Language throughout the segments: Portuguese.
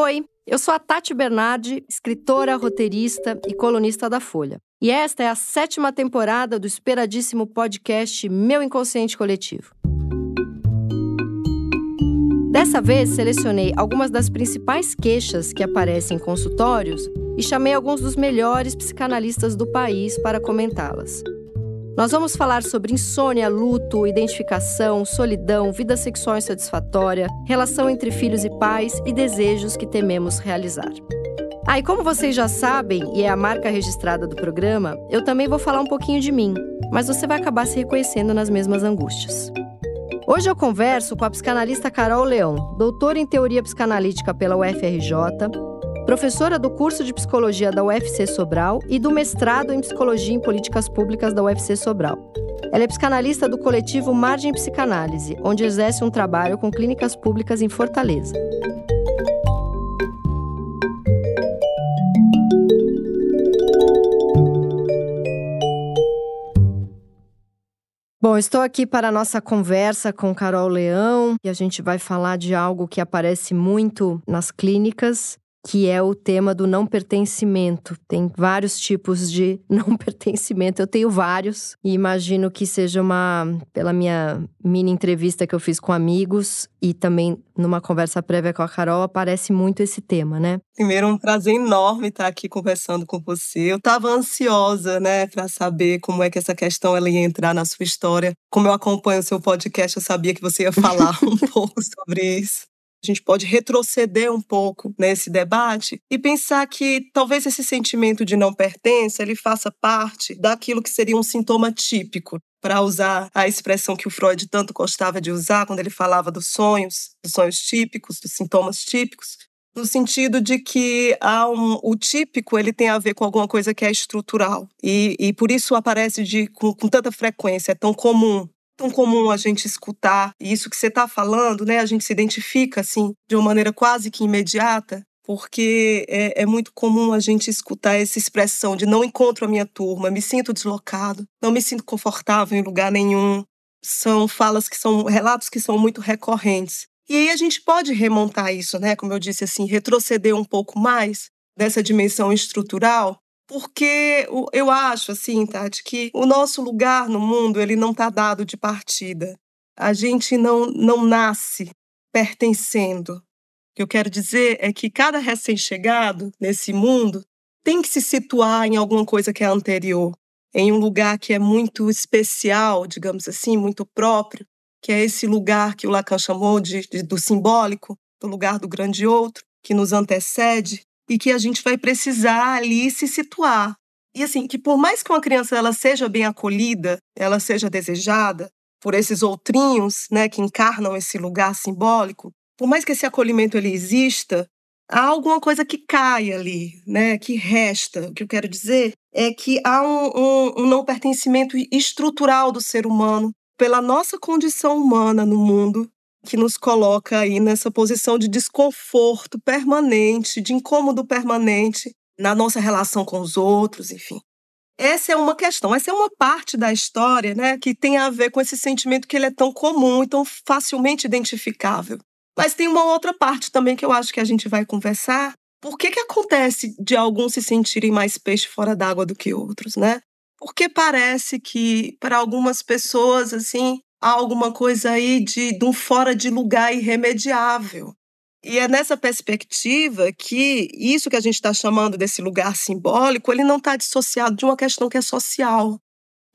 Oi, eu sou a Tati Bernardi, escritora, roteirista e colunista da Folha. E esta é a sétima temporada do esperadíssimo podcast Meu Inconsciente Coletivo. Dessa vez, selecionei algumas das principais queixas que aparecem em consultórios e chamei alguns dos melhores psicanalistas do país para comentá-las. Nós vamos falar sobre insônia, luto, identificação, solidão, vida sexual insatisfatória, relação entre filhos e pais e desejos que tememos realizar. Ah, e como vocês já sabem, e é a marca registrada do programa, eu também vou falar um pouquinho de mim, mas você vai acabar se reconhecendo nas mesmas angústias. Hoje eu converso com a psicanalista Carol Leão, doutora em teoria psicanalítica pela UFRJ, professora do curso de psicologia da UFC Sobral e do mestrado em psicologia em políticas públicas da UFC Sobral. Ela é psicanalista do coletivo Margem Psicanálise, onde exerce um trabalho com clínicas públicas em Fortaleza. Bom, estou aqui para a nossa conversa com Carol Leão e a gente vai falar de algo que aparece muito nas clínicas que é o tema do não pertencimento. Tem vários tipos de não pertencimento. Eu tenho vários e imagino que seja uma, pela minha mini entrevista que eu fiz com amigos e também numa conversa prévia com a Carol, aparece muito esse tema, né? Primeiro, um prazer enorme estar aqui conversando com você. Eu estava ansiosa, né, para saber como é que essa questão ela ia entrar na sua história. Como eu acompanho o seu podcast, eu sabia que você ia falar um pouco sobre isso. A gente pode retroceder um pouco nesse debate e pensar que talvez esse sentimento de não pertença ele faça parte daquilo que seria um sintoma típico, para usar a expressão que o Freud tanto gostava de usar quando ele falava dos sonhos, dos sonhos típicos, dos sintomas típicos, no sentido de que há um, o típico ele tem a ver com alguma coisa que é estrutural. E, e por isso aparece de, com, com tanta frequência, é tão comum tão comum a gente escutar isso que você está falando, né? A gente se identifica assim de uma maneira quase que imediata, porque é, é, muito comum a gente escutar essa expressão de não encontro a minha turma, me sinto deslocado, não me sinto confortável em lugar nenhum. São falas que são relatos que são muito recorrentes. E aí a gente pode remontar isso, né? Como eu disse assim, retroceder um pouco mais dessa dimensão estrutural porque eu acho assim, Tati, que o nosso lugar no mundo ele não está dado de partida. A gente não, não nasce pertencendo. O que eu quero dizer é que cada recém-chegado nesse mundo tem que se situar em alguma coisa que é anterior, em um lugar que é muito especial, digamos assim, muito próprio, que é esse lugar que o Lacan chamou de, de do simbólico, do lugar do grande outro, que nos antecede, e que a gente vai precisar ali se situar. E assim, que por mais que uma criança ela seja bem acolhida, ela seja desejada por esses outrinhos, né, que encarnam esse lugar simbólico, por mais que esse acolhimento ele exista, há alguma coisa que cai ali, né, que resta. O que eu quero dizer é que há um, um, um não pertencimento estrutural do ser humano pela nossa condição humana no mundo que nos coloca aí nessa posição de desconforto permanente, de incômodo permanente na nossa relação com os outros, enfim. Essa é uma questão, essa é uma parte da história, né, que tem a ver com esse sentimento que ele é tão comum e tão facilmente identificável. Mas tem uma outra parte também que eu acho que a gente vai conversar. Por que que acontece de alguns se sentirem mais peixe fora d'água do que outros, né? Porque parece que para algumas pessoas assim, há alguma coisa aí de, de um fora de lugar irremediável. E é nessa perspectiva que isso que a gente está chamando desse lugar simbólico, ele não está dissociado de uma questão que é social.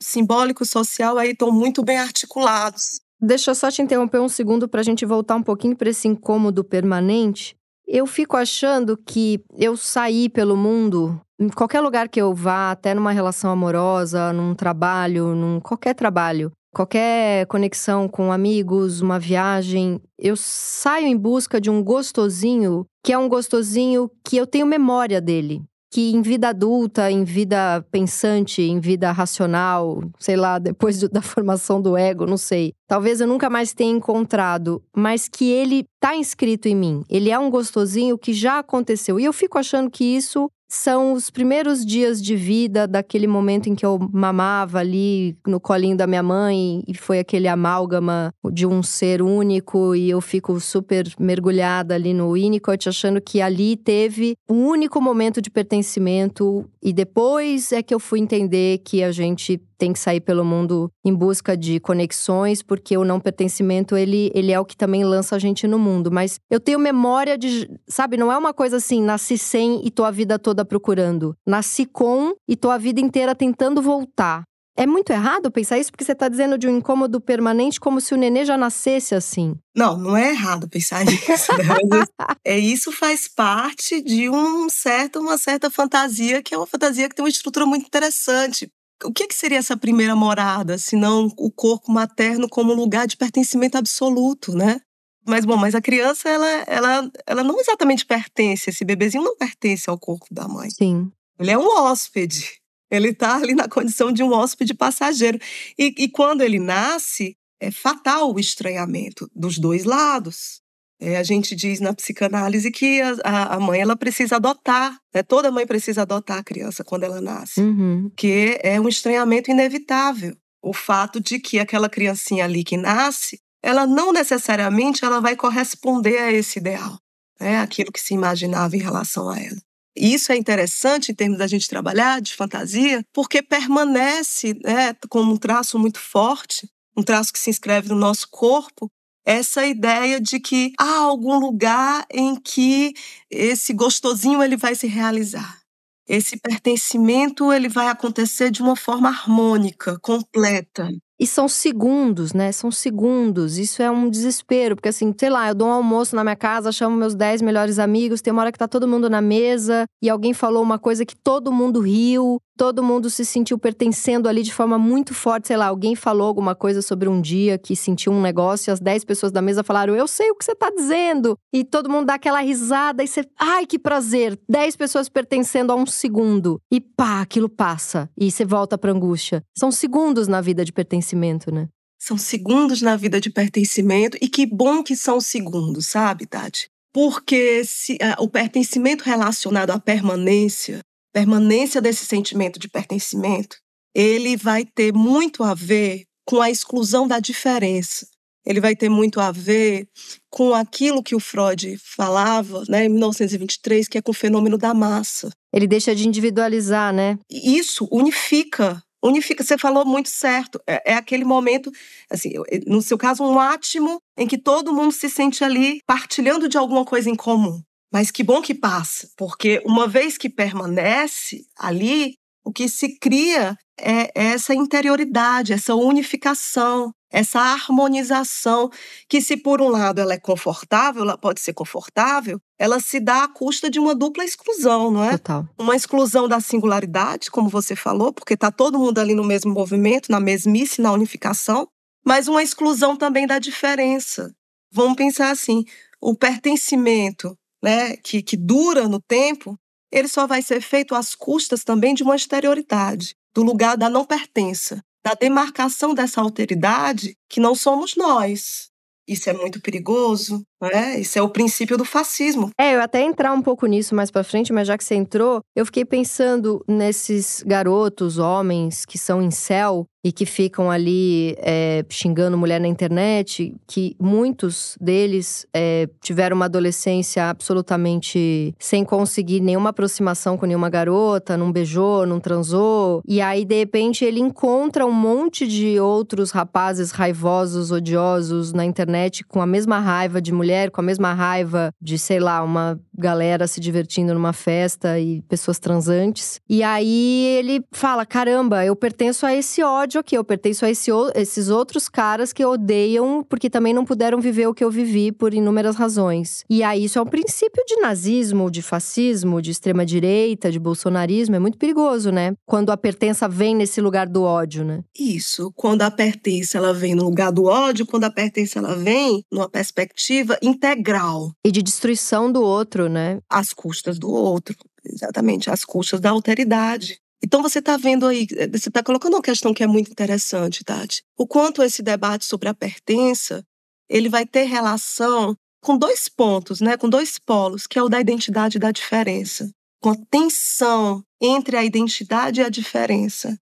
Simbólico e social aí estão muito bem articulados. Deixa eu só te interromper um segundo para a gente voltar um pouquinho para esse incômodo permanente. Eu fico achando que eu saí pelo mundo, em qualquer lugar que eu vá, até numa relação amorosa, num trabalho, num qualquer trabalho, qualquer conexão com amigos, uma viagem, eu saio em busca de um gostosinho que é um gostosinho que eu tenho memória dele. Que em vida adulta, em vida pensante, em vida racional, sei lá, depois da formação do ego, não sei. Talvez eu nunca mais tenha encontrado, mas que ele tá inscrito em mim. Ele é um gostosinho que já aconteceu. E eu fico achando que isso são os primeiros dias de vida daquele momento em que eu mamava ali no colinho da minha mãe e foi aquele amálgama de um ser único e eu fico super mergulhada ali no Winnicott achando que ali teve um único momento de pertencimento e depois é que eu fui entender que a gente tem que sair pelo mundo em busca de conexões, porque o não pertencimento, ele, ele é o que também lança a gente no mundo. Mas eu tenho memória de, sabe, não é uma coisa assim, nasci sem e tô a vida toda procurando. Nasci com e tô a vida inteira tentando voltar. É muito errado pensar isso, porque você está dizendo de um incômodo permanente como se o nenê já nascesse assim. Não, não é errado pensar nisso. Né? é, isso faz parte de um certo, uma certa fantasia, que é uma fantasia que tem uma estrutura muito interessante o que, que seria essa primeira morada, se não o corpo materno como lugar de pertencimento absoluto, né? Mas, bom, mas a criança, ela, ela, ela não exatamente pertence, esse bebezinho não pertence ao corpo da mãe. Sim. Ele é um hóspede. Ele está ali na condição de um hóspede passageiro. E, e quando ele nasce, é fatal o estranhamento dos dois lados. É, a gente diz na psicanálise que a, a mãe ela precisa adotar, né? toda mãe precisa adotar a criança quando ela nasce, uhum. que é um estranhamento inevitável. O fato de que aquela criancinha ali que nasce, ela não necessariamente ela vai corresponder a esse ideal, né? aquilo que se imaginava em relação a ela. Isso é interessante em termos da gente trabalhar de fantasia, porque permanece né, como um traço muito forte, um traço que se inscreve no nosso corpo, essa ideia de que há algum lugar em que esse gostosinho ele vai se realizar. Esse pertencimento ele vai acontecer de uma forma harmônica, completa. E são segundos, né? São segundos. Isso é um desespero, porque assim, sei lá, eu dou um almoço na minha casa, chamo meus 10 melhores amigos, tem uma hora que tá todo mundo na mesa e alguém falou uma coisa que todo mundo riu, todo mundo se sentiu pertencendo ali de forma muito forte. Sei lá, alguém falou alguma coisa sobre um dia que sentiu um negócio e as 10 pessoas da mesa falaram: Eu sei o que você tá dizendo. E todo mundo dá aquela risada e você, ai, que prazer. 10 pessoas pertencendo a um segundo. E pá, aquilo passa. E você volta pra angústia. São segundos na vida de pertencimento, né? São segundos na vida de pertencimento. E que bom que são segundos, sabe, Tati? Porque se, uh, o pertencimento relacionado à permanência permanência desse sentimento de pertencimento, ele vai ter muito a ver com a exclusão da diferença. Ele vai ter muito a ver com aquilo que o Freud falava, né, em 1923, que é com o fenômeno da massa. Ele deixa de individualizar, né? Isso unifica unifica. Você falou muito certo. É, é, aquele momento, assim, no seu caso, um átimo em que todo mundo se sente ali partilhando de alguma coisa em comum. Mas que bom que passa, porque uma vez que permanece ali, o que se cria é essa interioridade, essa unificação, essa harmonização, que se por um lado ela é confortável, ela pode ser confortável, ela se dá à custa de uma dupla exclusão, não é? Total. Uma exclusão da singularidade, como você falou, porque está todo mundo ali no mesmo movimento, na mesmice, na unificação, mas uma exclusão também da diferença. Vamos pensar assim, o pertencimento né, que, que dura no tempo, ele só vai ser feito às custas também de uma exterioridade, do lugar da não pertença, da demarcação dessa alteridade que não somos nós. Isso é muito perigoso, né? Isso é o princípio do fascismo. É, eu até entrar um pouco nisso mais para frente, mas já que você entrou, eu fiquei pensando nesses garotos, homens que são em céu e que ficam ali é, xingando mulher na internet, que muitos deles é, tiveram uma adolescência absolutamente sem conseguir nenhuma aproximação com nenhuma garota, não beijou, não transou. E aí, de repente, ele encontra um monte de outros rapazes raivosos, odiosos na internet com a mesma raiva de mulher com a mesma raiva de, sei lá, uma galera se divertindo numa festa e pessoas transantes. E aí ele fala: caramba, eu pertenço a esse ódio aqui, eu pertenço a esse, esses outros caras que odeiam porque também não puderam viver o que eu vivi por inúmeras razões. E aí isso é um princípio de nazismo, de fascismo, de extrema-direita, de bolsonarismo. É muito perigoso, né? Quando a pertença vem nesse lugar do ódio, né? Isso. Quando a pertença ela vem no lugar do ódio, quando a pertença ela vem numa perspectiva integral. E de destruição do outro, né? Às custas do outro, exatamente, às custas da alteridade. Então você está vendo aí, eh, você está colocando uma questão que é muito interessante, Tati. O quanto esse debate sobre a pertença, ele vai ter relação com dois pontos, né, com dois polos, que é o da identidade e da diferença. com a tensão entre a identidade e a diferença.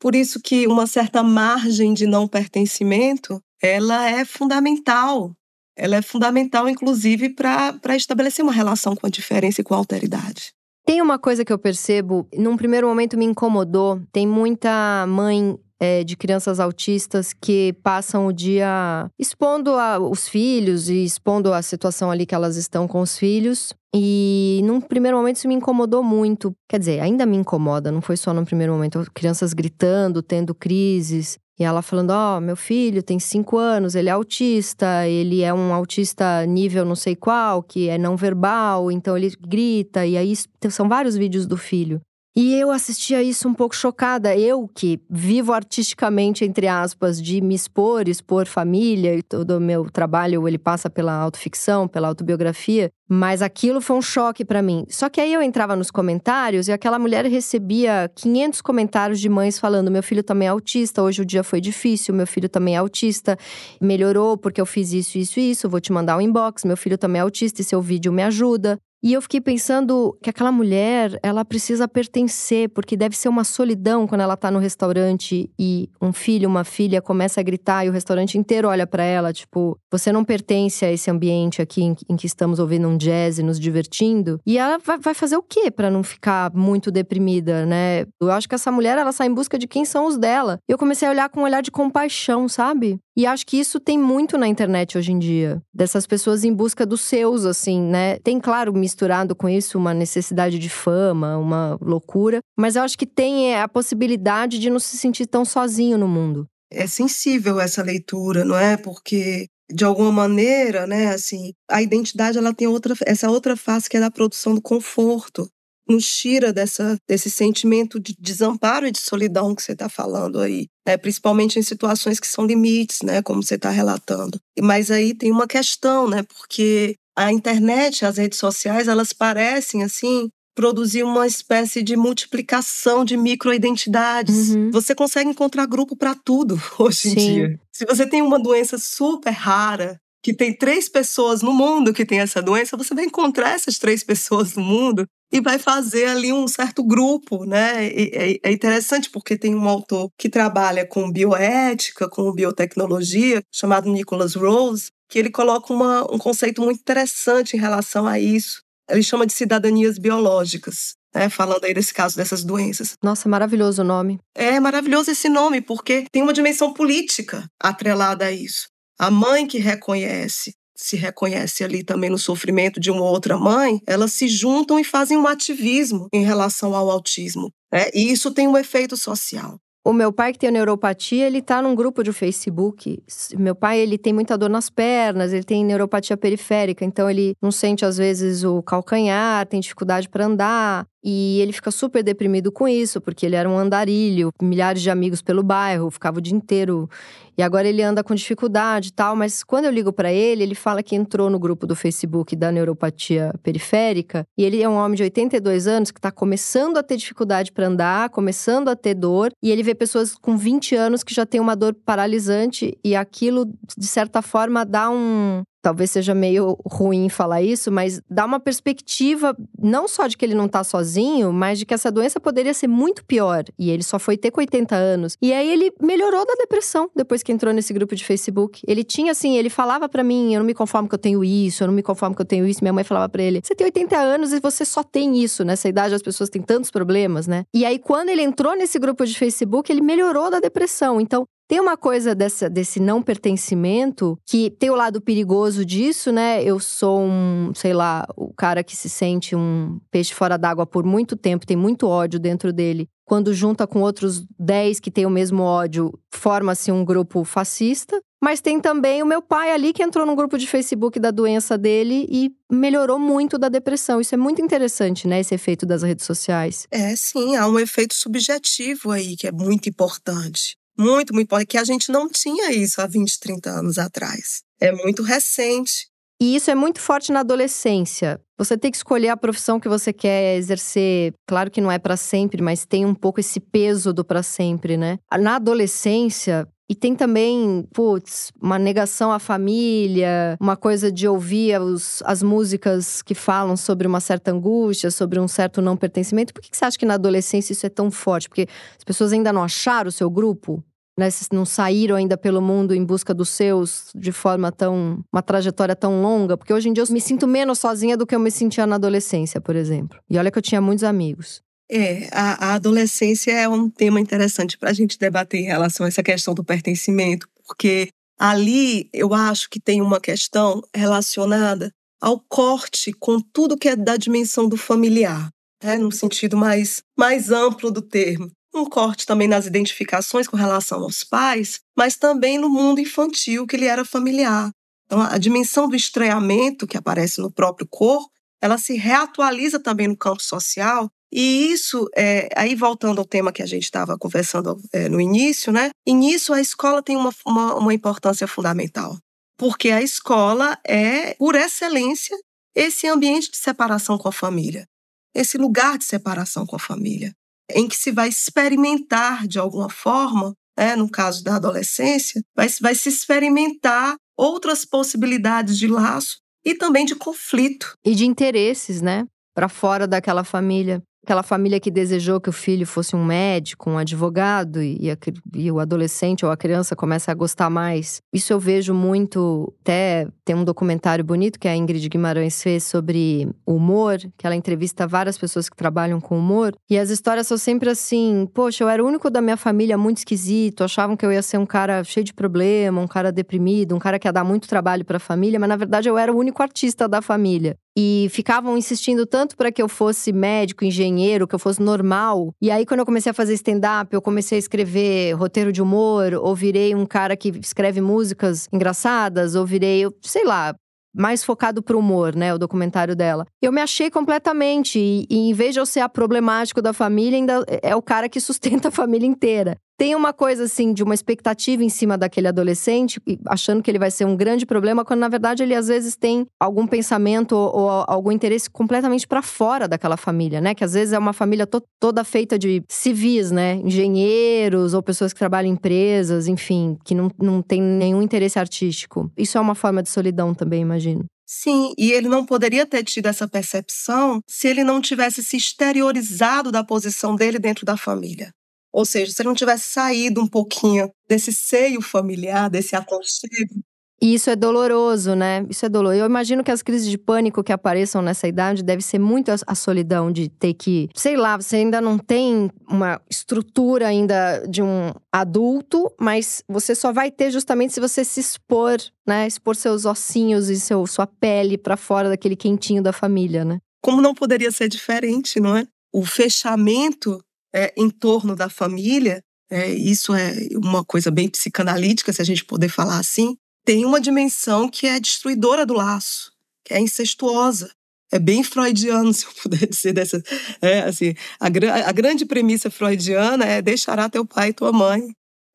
Por isso que uma certa margem de não pertencimento, ela é fundamental. Ela é fundamental, inclusive, para estabelecer uma relação com a diferença e com a alteridade. Tem uma coisa que eu percebo, num primeiro momento me incomodou. Tem muita mãe é, de crianças autistas que passam o dia expondo a, os filhos e expondo a situação ali que elas estão com os filhos. E num primeiro momento isso me incomodou muito. Quer dizer, ainda me incomoda, não foi só no primeiro momento. Crianças gritando, tendo crises. E ela falando: Ó, oh, meu filho tem cinco anos, ele é autista, ele é um autista nível não sei qual, que é não verbal, então ele grita. E aí são vários vídeos do filho. E eu assistia isso um pouco chocada. Eu que vivo artisticamente, entre aspas, de me expor, expor família, e todo o meu trabalho ele passa pela autoficção, pela autobiografia. Mas aquilo foi um choque para mim. Só que aí eu entrava nos comentários e aquela mulher recebia 500 comentários de mães falando: meu filho também é autista, hoje o dia foi difícil, meu filho também é autista, melhorou porque eu fiz isso, isso e isso, vou te mandar um inbox, meu filho também é autista e seu vídeo me ajuda. E eu fiquei pensando que aquela mulher, ela precisa pertencer, porque deve ser uma solidão quando ela tá no restaurante e um filho, uma filha começa a gritar e o restaurante inteiro olha para ela, tipo, você não pertence a esse ambiente aqui em, em, que estamos ouvindo um jazz e nos divertindo. E ela vai, vai fazer o quê para não ficar muito deprimida, né? Eu acho que essa mulher, ela sai em busca de quem são os dela. E eu comecei a olhar com um olhar de compaixão, sabe? E acho que isso tem muito na internet hoje em dia, dessas pessoas em busca dos seus, assim, né? Tem, claro, misturado com isso uma necessidade de fama, uma loucura, mas eu acho que tem é, a possibilidade de não se sentir tão sozinho no mundo. É sensível essa leitura, não é? Porque de alguma maneira, né, assim, a identidade ela tem outra essa outra face que é da produção do conforto nos tira dessa, desse sentimento de desamparo e de solidão que você está falando aí, né? principalmente em situações que são limites, né? como você está relatando. Mas aí tem uma questão, né? porque a internet, as redes sociais, elas parecem assim produzir uma espécie de multiplicação de microidentidades. Uhum. Você consegue encontrar grupo para tudo hoje em dia. Se você tem uma doença super rara, que tem três pessoas no mundo que tem essa doença, você vai encontrar essas três pessoas no mundo e vai fazer ali um certo grupo, né? E, é interessante porque tem um autor que trabalha com bioética, com biotecnologia, chamado Nicholas Rose, que ele coloca uma, um conceito muito interessante em relação a isso. Ele chama de cidadanias biológicas. Né, falando aí desse caso dessas doenças. Nossa, maravilhoso o nome. É maravilhoso esse nome, porque tem uma dimensão política atrelada a isso. A mãe que reconhece se reconhece ali também no sofrimento de uma outra mãe, elas se juntam e fazem um ativismo em relação ao autismo. Né? E isso tem um efeito social. O meu pai que tem neuropatia, ele tá num grupo de Facebook. Meu pai, ele tem muita dor nas pernas, ele tem neuropatia periférica, então ele não sente às vezes o calcanhar, tem dificuldade para andar. E ele fica super deprimido com isso, porque ele era um andarilho, milhares de amigos pelo bairro, ficava o dia inteiro. E agora ele anda com dificuldade e tal, mas quando eu ligo para ele, ele fala que entrou no grupo do Facebook da neuropatia periférica, e ele é um homem de 82 anos que está começando a ter dificuldade para andar, começando a ter dor, e ele vê pessoas com 20 anos que já têm uma dor paralisante e aquilo de certa forma dá um talvez seja meio ruim falar isso, mas dá uma perspectiva não só de que ele não tá sozinho, mas de que essa doença poderia ser muito pior. E ele só foi ter com 80 anos. E aí ele melhorou da depressão depois que entrou nesse grupo de Facebook. Ele tinha assim, ele falava para mim, eu não me conformo que eu tenho isso, eu não me conformo que eu tenho isso. Minha mãe falava para ele: "Você tem 80 anos e você só tem isso, nessa idade as pessoas têm tantos problemas, né?". E aí quando ele entrou nesse grupo de Facebook, ele melhorou da depressão. Então, tem uma coisa dessa, desse não pertencimento que tem o lado perigoso disso, né? Eu sou um, sei lá, o cara que se sente um peixe fora d'água por muito tempo, tem muito ódio dentro dele. Quando junta com outros 10 que têm o mesmo ódio, forma-se um grupo fascista. Mas tem também o meu pai ali que entrou no grupo de Facebook da doença dele e melhorou muito da depressão. Isso é muito interessante, né? Esse efeito das redes sociais. É, sim, há um efeito subjetivo aí que é muito importante muito, muito importante, que a gente não tinha isso há 20, 30 anos atrás. É muito recente. E isso é muito forte na adolescência. Você tem que escolher a profissão que você quer exercer. Claro que não é para sempre, mas tem um pouco esse peso do para sempre, né? Na adolescência, E tem também, putz, uma negação à família, uma coisa de ouvir os, as músicas que falam sobre uma certa angústia, sobre um certo não pertencimento. Por que, que você acha que na adolescência isso é tão forte? Porque as pessoas ainda não acharam o seu grupo? Né, não saíram ainda pelo mundo em busca dos seus de forma tão. uma trajetória tão longa, porque hoje em dia eu me sinto menos sozinha do que eu me sentia na adolescência, por exemplo. E olha que eu tinha muitos amigos. É, a, a adolescência é um tema interessante para a gente debater em relação a essa questão do pertencimento, porque ali eu acho que tem uma questão relacionada ao corte com tudo que é da dimensão do familiar, né, no sentido mais, mais amplo do termo. Um corte também nas identificações com relação aos pais, mas também no mundo infantil que ele era familiar. Então, a dimensão do estranhamento que aparece no próprio corpo, ela se reatualiza também no campo social e isso, é, aí voltando ao tema que a gente estava conversando é, no início, né? E nisso a escola tem uma, uma, uma importância fundamental. Porque a escola é, por excelência, esse ambiente de separação com a família. Esse lugar de separação com a família. Em que se vai experimentar, de alguma forma, né, no caso da adolescência, vai, vai se experimentar outras possibilidades de laço e também de conflito. E de interesses, né? Para fora daquela família aquela família que desejou que o filho fosse um médico, um advogado, e, a, e, o adolescente ou a criança começa a gostar mais. Isso eu vejo muito. Até tem um documentário bonito que a Ingrid Guimarães fez sobre humor, que ela entrevista várias pessoas que trabalham com humor. E as histórias são sempre assim: poxa, eu era o único da minha família muito esquisito, achavam que eu ia ser um cara cheio de problema, um cara deprimido, um cara que ia dar muito trabalho para a família, mas na verdade eu era o único artista da família e ficavam insistindo tanto para que eu fosse médico, engenheiro, que eu fosse normal. E aí, quando eu comecei a fazer stand-up, eu comecei a escrever roteiro de humor, ou virei um cara que escreve músicas engraçadas, ou virei, sei lá, mais focado pro humor, né? O documentário dela. Eu me achei completamente. E, e, em vez de eu ser a problemático da família, ainda é o cara que sustenta a família inteira tem uma coisa assim de uma expectativa em cima daquele adolescente, achando que ele vai ser um grande problema, quando na verdade ele às vezes tem algum pensamento ou, ou algum interesse completamente para fora daquela família, né? Que às vezes é uma família to toda feita de civis, né? Engenheiros ou pessoas que trabalham em empresas, enfim, que não, não tem nenhum interesse artístico. Isso é uma forma de solidão também, imagino. Sim, e ele não poderia ter tido essa percepção se ele não tivesse se exteriorizado da posição dele dentro da família. Ou seja, se ele não tivesse saído um pouquinho desse seio familiar, desse aconchego. E isso é doloroso, né? Isso é doloroso. Eu imagino que as crises de pânico que apareçam nessa idade deve ser muito a solidão de ter que, sei lá, você ainda não tem uma estrutura ainda de um adulto, mas você só vai ter justamente se você se expor, né? Expor seus ossinhos e seu, sua pele para fora daquele quentinho da família, né? Como não poderia ser diferente, não é? O fechamento é, em torno da família, é, isso é uma coisa bem psicanalítica, se a gente poder falar assim, tem uma dimensão que é destruidora do laço, que é incestuosa. É bem freudiano, se eu puder dizer dessa. É, assim, a, a grande premissa freudiana é deixará teu pai e tua mãe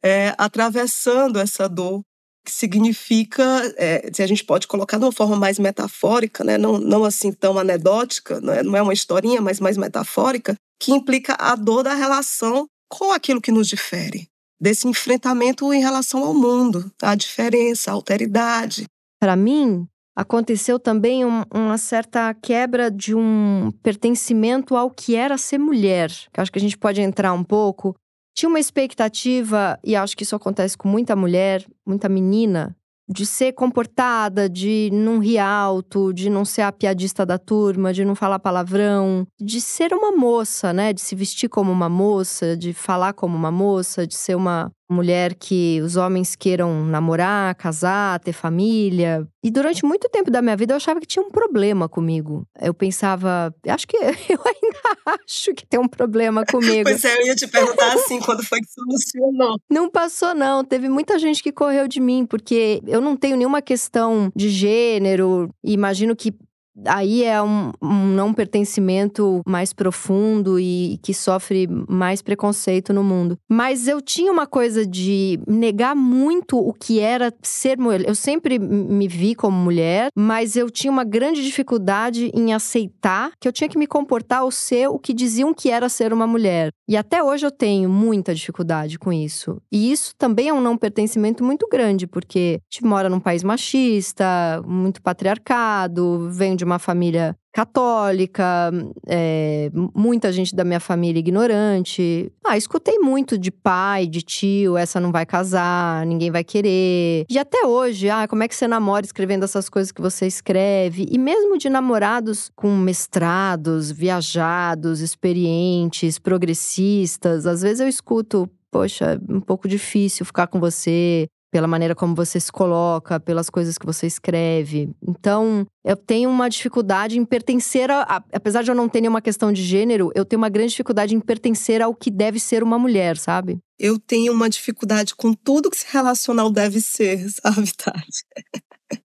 é, atravessando essa dor, significa, é, se a gente pode colocar de uma forma mais metafórica, né, não, não assim tão anedótica, não é, não é uma historinha, mas mais metafórica, que implica a dor da relação com aquilo que nos difere, desse enfrentamento em relação ao mundo, a diferença, a alteridade. Para mim, aconteceu também um, uma certa quebra de um pertencimento ao que era ser mulher, acho que a gente pode entrar um pouco. Tinha uma expectativa, e acho que isso acontece com muita mulher, muita menina, de ser comportada, de não rir alto, de não ser a piadista da turma, de não falar palavrão, de ser uma moça, né? De se vestir como uma moça, de falar como uma moça, de ser uma mulher que os homens queiram namorar, casar, ter família. E durante muito tempo da minha vida eu achava que tinha um problema comigo. Eu pensava, acho que eu ainda acho que tem um problema comigo. pois é, eu ia te perguntar assim, quando foi que solucionou? Não passou não, teve muita gente que correu de mim, porque eu não tenho nenhuma questão de gênero. Imagino que aí é um, um, não pertencimento mais profundo e que sofre mais preconceito no mundo. Mas eu tinha uma coisa de negar muito o que era ser mulher. Eu sempre me vi como mulher, mas eu tinha uma grande dificuldade em aceitar que eu tinha que me comportar ou ser o que diziam que era ser uma mulher. E até hoje eu tenho muita dificuldade com isso. E isso também é um não pertencimento muito grande, porque a gente mora num país machista, muito patriarcado, venho de uma família católica, é, muita gente da minha família ignorante. Ah, escutei muito de pai, de tio, essa não vai casar, ninguém vai querer. E até hoje, ah, como é que você namora escrevendo essas coisas que você escreve? E mesmo de namorados com mestrados, viajados, experientes, progressistas, às vezes eu escuto, poxa, um pouco difícil ficar com você, pela maneira como você se coloca, pelas coisas que você escreve. Então, eu tenho uma dificuldade em pertencer a, a, apesar de eu não ter nenhuma questão de gênero, eu tenho uma grande dificuldade em pertencer ao que deve ser uma mulher, sabe? Eu tenho uma dificuldade com tudo que se relaciona ao deve ser, sabe, Tati?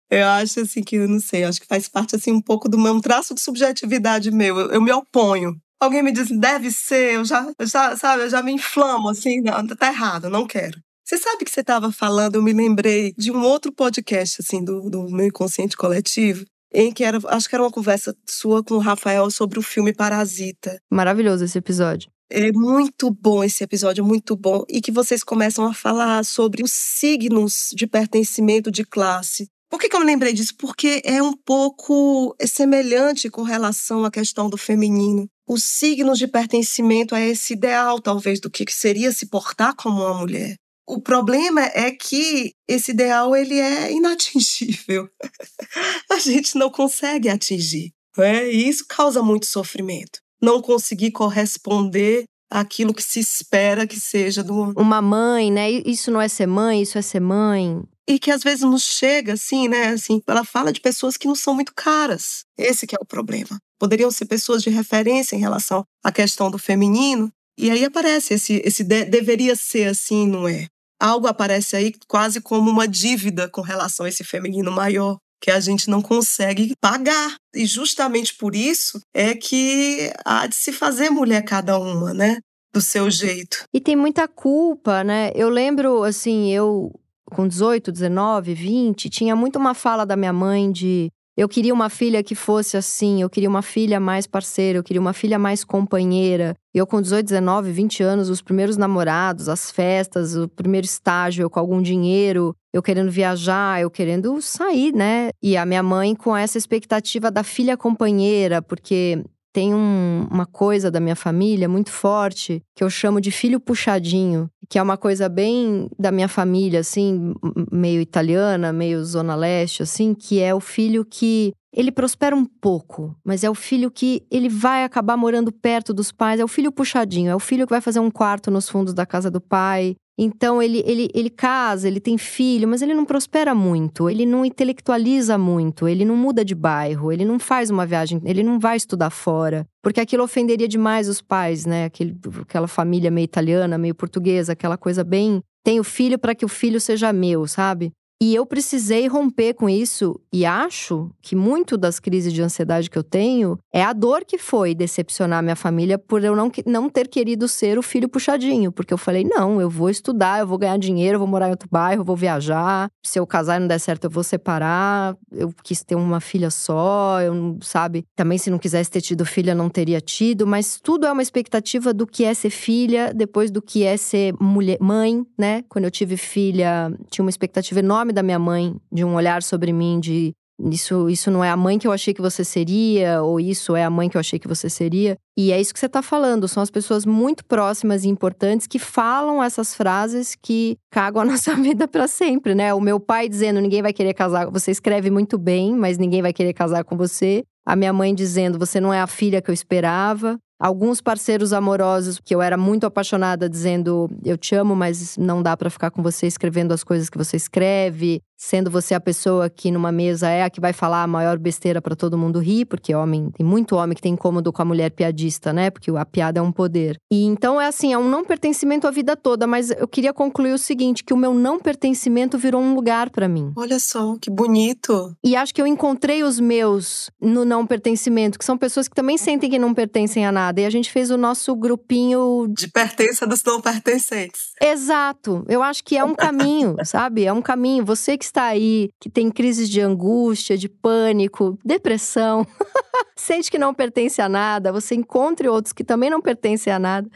Eu acho assim que eu não sei, acho que faz parte assim um pouco do meu traço de subjetividade meu. Eu, eu me oponho. Alguém me diz deve ser, eu já, eu já, sabe, eu já me inflamo assim, não, tá errado, não quero. Você sabe que você estava falando, eu me lembrei de um outro podcast, assim, do, do meu inconsciente coletivo, em que era, acho que era uma conversa sua com o Rafael sobre o filme Parasita. Maravilhoso esse episódio. É muito bom esse episódio, muito bom. E que vocês começam a falar sobre os signos de pertencimento de classe. Por que, que eu me lembrei disso? Porque é um pouco semelhante com relação à questão do feminino. Os signos de pertencimento a esse ideal, talvez, do que seria se portar como uma mulher. O problema é que esse ideal ele é inatingível. a gente não consegue atingir, né? E isso causa muito sofrimento. Não conseguir corresponder àquilo que se espera que seja do uma mãe, né? Isso não é ser mãe, isso é ser mãe. E que às vezes nos chega assim, né? Assim, ela fala de pessoas que não são muito caras. Esse que é o problema. Poderiam ser pessoas de referência em relação à questão do feminino, e aí aparece esse, esse de, deveria ser assim, não é? Algo aparece aí quase como uma dívida com relação a esse feminino maior que a gente não consegue pagar. E justamente por isso é que há de se fazer mulher cada uma, né? Do seu jeito. E tem muita culpa, né? Eu lembro, assim, eu com 18, 19, 20, tinha muito uma fala da minha mãe de eu queria uma filha que fosse assim, eu queria uma filha mais parceira, eu queria uma filha mais companheira. Eu, com 18, 19, 20 anos, os primeiros namorados, as festas, o primeiro estágio, eu com algum dinheiro, eu querendo viajar, eu querendo sair, né? E a minha mãe com essa expectativa da filha companheira, porque tem um, uma coisa da minha família muito forte que eu chamo de filho puxadinho, que é uma coisa bem da minha família, assim, meio italiana, meio zona leste, assim, que é o filho que ele prospera um pouco, mas é o filho que ele vai acabar morando perto dos pais, é o filho puxadinho, é o filho que vai fazer um quarto nos fundos da casa do pai, então ele, ele, ele casa, ele tem filho, mas ele não prospera muito, ele não intelectualiza muito, ele não muda de bairro, ele não faz uma viagem, ele não vai estudar fora, porque aquilo ofenderia demais os pais, né? Aquele, aquela família meio italiana, meio portuguesa, aquela coisa bem. Tenho filho para que o filho seja meu, sabe? E eu precisei romper com isso e acho que muito das crises de ansiedade que eu tenho é a dor que foi decepcionar minha família por eu não, não ter querido ser o filho puxadinho, porque eu falei: "Não, eu vou estudar, eu vou ganhar dinheiro, eu vou morar em outro bairro, eu vou viajar. Se eu casar e não der certo, eu vou separar. Eu quis ter uma filha só, eu sabe? Também se não quisesse ter tido filha, não teria tido, mas tudo é uma expectativa do que é ser filha, depois do que é ser mulher, mãe, né? Quando eu tive filha, tinha uma expectativa enorme da minha mãe, de um olhar sobre mim, de isso, isso não é a mãe que eu achei que você seria, ou isso é a mãe que eu achei que você seria. E é isso que você está falando. São as pessoas muito próximas e importantes que falam essas frases que cagam a nossa vida para sempre, né? O meu pai dizendo: ninguém vai querer casar. Você escreve muito bem, mas ninguém vai querer casar com você. A minha mãe dizendo: você não é a filha que eu esperava. Alguns parceiros amorosos que eu era muito apaixonada, dizendo eu te amo, mas não dá para ficar com você escrevendo as coisas que você escreve. Sendo você a pessoa que numa mesa é a que vai falar a maior besteira para todo mundo rir, porque homem, tem muito homem que tem incômodo com a mulher piadista, né? Porque a piada é um poder. E então é assim, é um não pertencimento a vida toda, mas eu queria concluir o seguinte, que o meu não pertencimento virou um lugar para mim. Olha só, que bonito. E acho que eu encontrei os meus no não pertencimento, que são pessoas que também sentem que não pertencem a nada, e a gente fez o nosso grupinho de pertença dos não pertencentes. Exato. Eu acho que é um caminho, sabe? É um caminho. Você que que está aí, que tem crises de angústia, de pânico, depressão, sente que não pertence a nada, você encontre outros que também não pertencem a nada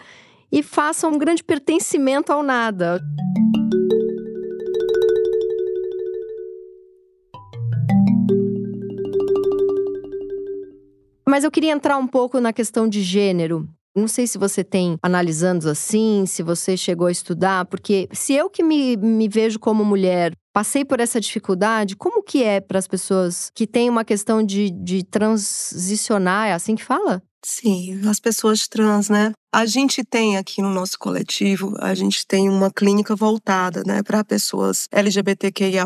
e faça um grande pertencimento ao nada. Mas eu queria entrar um pouco na questão de gênero. Não sei se você tem analisando assim, se você chegou a estudar, porque se eu que me, me vejo como mulher passei por essa dificuldade, como que é para as pessoas que têm uma questão de, de transicionar, é assim que fala? Sim, as pessoas trans, né? A gente tem aqui no nosso coletivo, a gente tem uma clínica voltada, né, para pessoas LGBTQIA+,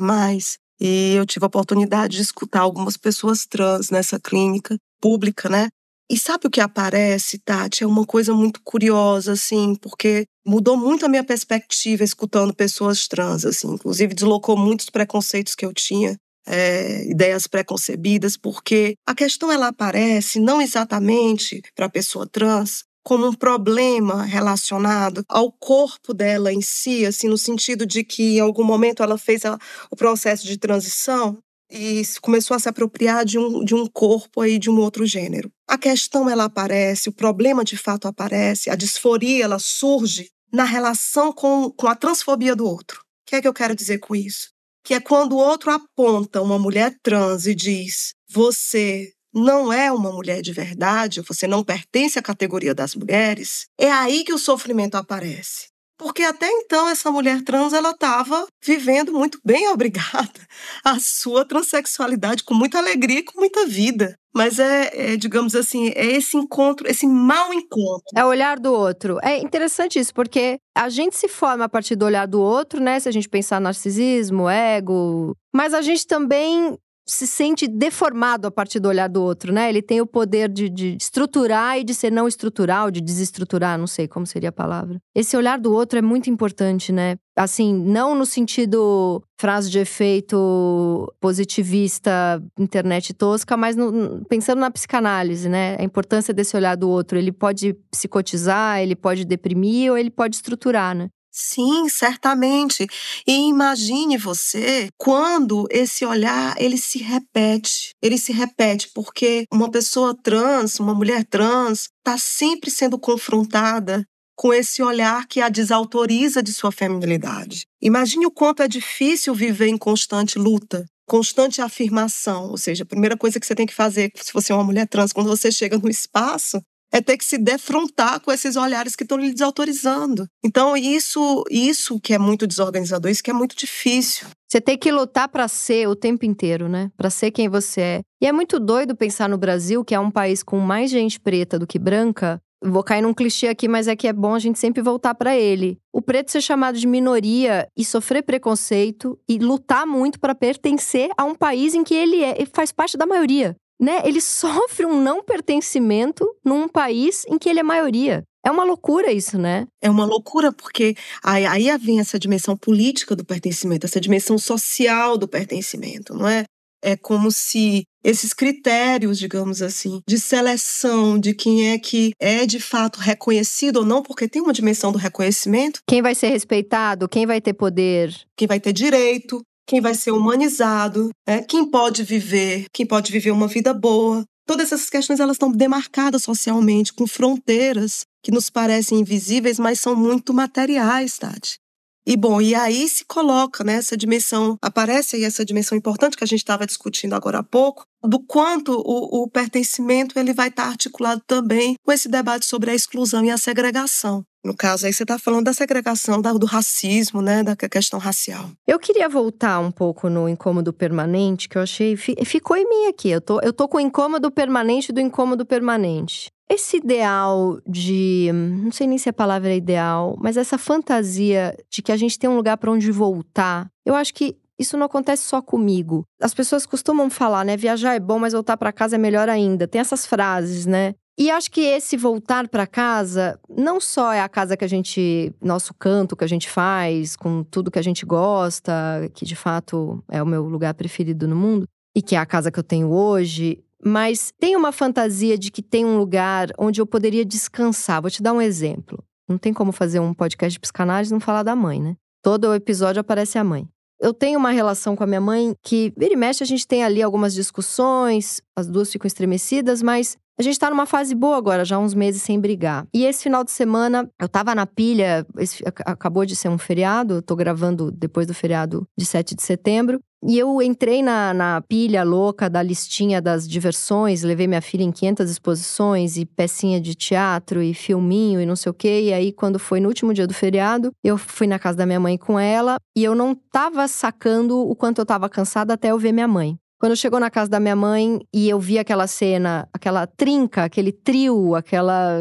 e eu tive a oportunidade de escutar algumas pessoas trans nessa clínica pública, né? E sabe o que aparece, Tati? É uma coisa muito curiosa, assim, porque mudou muito a minha perspectiva escutando pessoas trans, assim. Inclusive, deslocou muitos preconceitos que eu tinha, é, ideias preconcebidas, porque a questão ela aparece não exatamente para a pessoa trans como um problema relacionado ao corpo dela em si, assim, no sentido de que em algum momento ela fez a, o processo de transição e começou a se apropriar de um, de um corpo aí de um outro gênero. A questão ela aparece, o problema de fato aparece, a disforia ela surge na relação com, com a transfobia do outro. O que é que eu quero dizer com isso? Que é quando o outro aponta uma mulher trans e diz: você não é uma mulher de verdade, você não pertence à categoria das mulheres, é aí que o sofrimento aparece. Porque até então essa mulher trans ela estava vivendo muito bem, obrigada, a sua transexualidade com muita alegria e com muita vida. Mas é, é, digamos assim, é esse encontro, esse mau encontro. É o olhar do outro. É interessante isso, porque a gente se forma a partir do olhar do outro, né? Se a gente pensar narcisismo, ego. Mas a gente também se sente deformado a partir do olhar do outro, né? Ele tem o poder de, de, estruturar e de ser não estrutural, de desestruturar, não sei como seria a palavra. Esse olhar do outro é muito importante, né? Assim, não no sentido frase de efeito positivista, internet tosca, mas no, pensando na psicanálise, né? A importância desse olhar do outro. Ele pode psicotizar, ele pode deprimir ou ele pode estruturar, né? Sim, certamente. E imagine você quando esse olhar ele se repete. Ele se repete porque uma pessoa trans, uma mulher trans, está sempre sendo confrontada com esse olhar que a desautoriza de sua feminilidade. Imagine o quanto é difícil viver em constante luta, constante afirmação. Ou seja, a primeira coisa que você tem que fazer, se você é uma mulher trans, quando você chega no espaço, é ter que se defrontar com esses olhares que estão lhe desautorizando. Então, isso, isso que é muito desorganizador, isso que é muito difícil. Você tem que lutar para ser o tempo inteiro, né? Para ser quem você é. E é muito doido pensar no Brasil, que é um país com mais gente preta do que branca. Vou cair num clichê aqui, mas é que é bom a gente sempre voltar para ele. O preto ser chamado de minoria e sofrer preconceito e lutar muito para pertencer a um país em que ele é, faz parte da maioria né? Ele sofre um não pertencimento num país em que ele é maioria. É uma loucura isso, né? É uma loucura, porque aí, aí vem essa dimensão política do pertencimento, essa dimensão social do pertencimento, não é? É como se esses critérios, digamos assim, de seleção de quem é que é de fato reconhecido ou não, porque tem uma dimensão do reconhecimento. Quem vai ser respeitado, quem vai ter poder, quem vai ter direito, quem vai ser humanizado, né? quem pode viver, quem pode viver uma vida boa. Todas essas questões elas estão demarcadas socialmente, com fronteiras que nos parecem invisíveis, mas são muito materiais, Tati. E bom, e aí se coloca né, essa dimensão, aparece aí essa dimensão importante que a gente estava discutindo agora há pouco, do quanto o, o pertencimento ele vai estar articulado também com esse debate sobre a exclusão e a segregação. No caso, aí você está falando da segregação, do racismo, né, da questão racial. Eu queria voltar um pouco no incômodo permanente, que eu achei. Ficou em mim aqui. Eu tô, eu tô com o incômodo permanente do incômodo permanente. Esse ideal de. Não sei nem se a palavra é ideal, mas essa fantasia de que a gente tem um lugar para onde voltar, eu acho que isso não acontece só comigo. As pessoas costumam falar, né? Viajar é bom, mas voltar para casa é melhor ainda. Tem essas frases, né? E acho que esse voltar para casa não só é a casa que a gente, nosso canto que a gente faz, com tudo que a gente gosta, que de fato é o meu lugar preferido no mundo, e que é a casa que eu tenho hoje, mas tem uma fantasia de que tem um lugar onde eu poderia descansar. Vou te dar um exemplo. Não tem como fazer um podcast de psicanálise e não falar da mãe, né? Todo episódio aparece a mãe. Eu tenho uma relação com a minha mãe que, vira e mexe, a gente tem ali algumas discussões, as duas ficam estremecidas, mas a gente tá numa fase boa agora, já uns meses sem brigar. E esse final de semana, eu tava na pilha, esse, acabou de ser um feriado, eu tô gravando depois do feriado de 7 de setembro. E eu entrei na, na pilha louca da listinha das diversões, levei minha filha em 500 exposições e pecinha de teatro e filminho e não sei o quê. E aí, quando foi no último dia do feriado, eu fui na casa da minha mãe com ela e eu não tava sacando o quanto eu tava cansada até eu ver minha mãe. Quando chegou na casa da minha mãe e eu vi aquela cena, aquela trinca, aquele trio, aquela,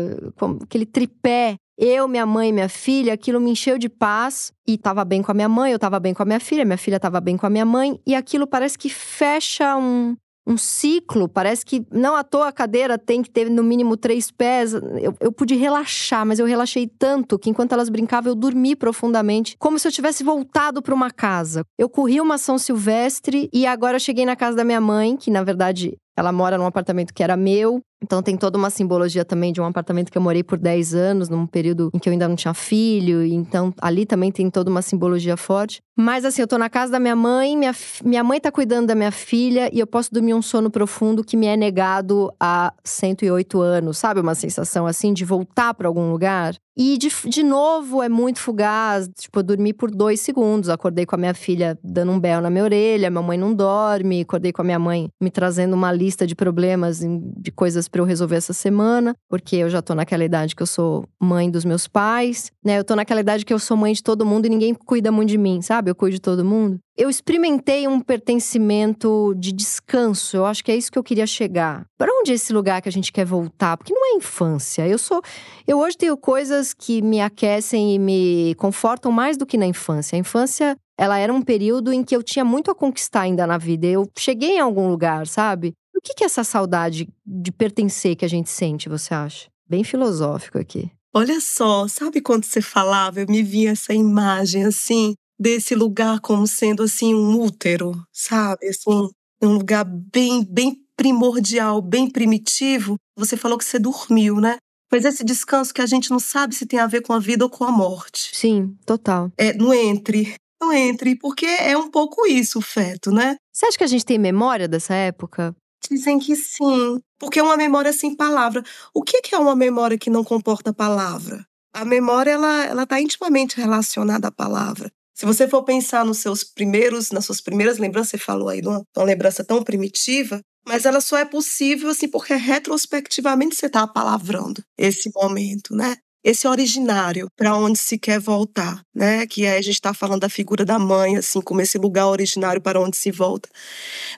aquele tripé eu, minha mãe e minha filha, aquilo me encheu de paz e estava bem com a minha mãe, eu estava bem com a minha filha, minha filha estava bem com a minha mãe, e aquilo parece que fecha um, um ciclo. Parece que não à toa a cadeira tem que ter no mínimo três pés. Eu, eu pude relaxar, mas eu relaxei tanto que enquanto elas brincavam, eu dormi profundamente, como se eu tivesse voltado para uma casa. Eu corri uma São Silvestre e agora cheguei na casa da minha mãe, que na verdade ela mora num apartamento que era meu, então tem toda uma simbologia também de um apartamento que eu morei por 10 anos, num período em que eu ainda não tinha filho, então ali também tem toda uma simbologia forte. Mas assim, eu tô na casa da minha mãe, minha, minha mãe tá cuidando da minha filha e eu posso dormir um sono profundo que me é negado há 108 anos, sabe? Uma sensação assim de voltar para algum lugar. E de, de novo é muito fugaz. Tipo, eu dormi por dois segundos. Acordei com a minha filha dando um belo na minha orelha, minha mãe não dorme. Acordei com a minha mãe me trazendo uma lista de problemas, de coisas para eu resolver essa semana, porque eu já tô naquela idade que eu sou mãe dos meus pais, né? Eu tô naquela idade que eu sou mãe de todo mundo e ninguém cuida muito de mim, sabe? Eu cuido de todo mundo. Eu experimentei um pertencimento de descanso. Eu acho que é isso que eu queria chegar. Para onde é esse lugar que a gente quer voltar? Porque não é infância. Eu sou, eu hoje tenho coisas que me aquecem e me confortam mais do que na infância. A infância, ela era um período em que eu tinha muito a conquistar ainda na vida. Eu cheguei em algum lugar, sabe? O que é essa saudade de pertencer que a gente sente, você acha? Bem filosófico aqui. Olha só, sabe quando você falava, eu me via essa imagem assim desse lugar como sendo assim um útero, sabe? Assim, um lugar bem, bem primordial, bem primitivo. Você falou que você dormiu, né? Mas esse descanso que a gente não sabe se tem a ver com a vida ou com a morte. Sim, total. É no entre. No entre, porque é um pouco isso o feto, né? Você acha que a gente tem memória dessa época? Dizem que sim, porque é uma memória sem palavra. O que é uma memória que não comporta palavra? A memória ela ela está intimamente relacionada à palavra. Se você for pensar nos seus primeiros, nas suas primeiras lembranças, você falou aí de uma, uma lembrança tão primitiva, mas ela só é possível assim porque retrospectivamente você está palavrando esse momento, né? Esse originário para onde se quer voltar, né? Que aí a gente está falando da figura da mãe, assim, como esse lugar originário para onde se volta.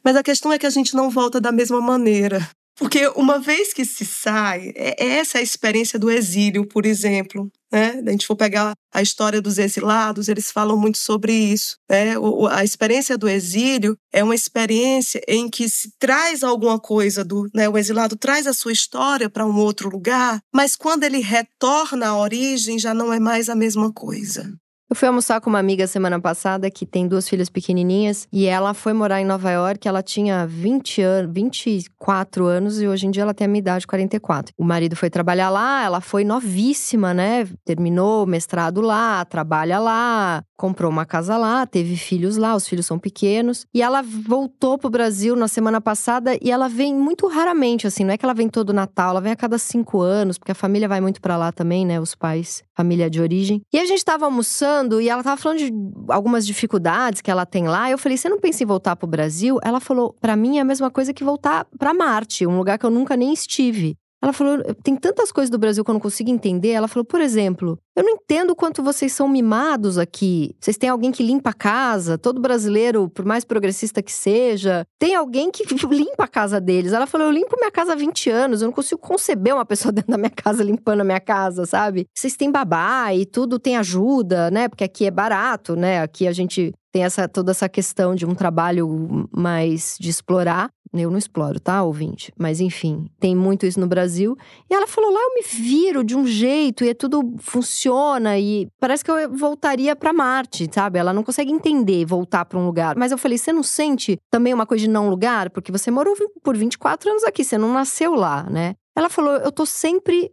Mas a questão é que a gente não volta da mesma maneira. Porque uma vez que se sai, é, é essa a experiência do exílio, por exemplo. Né? A gente for pegar a história dos exilados, eles falam muito sobre isso. Né? a experiência do exílio é uma experiência em que se traz alguma coisa do. Né? O exilado traz a sua história para um outro lugar, mas quando ele retorna à origem, já não é mais a mesma coisa. Eu fui almoçar com uma amiga semana passada que tem duas filhas pequenininhas e ela foi morar em Nova York. Ela tinha 20 anos, 24 anos e hoje em dia ela tem a minha idade, 44. O marido foi trabalhar lá, ela foi novíssima, né? Terminou o mestrado lá, trabalha lá, comprou uma casa lá, teve filhos lá, os filhos são pequenos. E ela voltou pro Brasil na semana passada e ela vem muito raramente, assim, não é que ela vem todo Natal, ela vem a cada cinco anos, porque a família vai muito para lá também, né? Os pais, família de origem. E a gente tava almoçando e ela tava falando de algumas dificuldades que ela tem lá. Eu falei: "Você não pensa em voltar pro Brasil?" Ela falou: "Para mim é a mesma coisa que voltar para Marte, um lugar que eu nunca nem estive." Ela falou: tem tantas coisas do Brasil que eu não consigo entender. Ela falou, por exemplo, eu não entendo o quanto vocês são mimados aqui. Vocês têm alguém que limpa a casa, todo brasileiro, por mais progressista que seja, tem alguém que limpa a casa deles. Ela falou: eu limpo minha casa há 20 anos, eu não consigo conceber uma pessoa dentro da minha casa limpando a minha casa, sabe? Vocês têm babá e tudo tem ajuda, né? Porque aqui é barato, né? Aqui a gente tem essa, toda essa questão de um trabalho mais de explorar. Eu não exploro, tá, ouvinte? Mas enfim, tem muito isso no Brasil. E ela falou: lá eu me viro de um jeito e é tudo funciona e parece que eu voltaria para Marte, sabe? Ela não consegue entender voltar para um lugar. Mas eu falei: você não sente também uma coisa de não lugar? Porque você morou por 24 anos aqui, você não nasceu lá, né? Ela falou: eu tô sempre.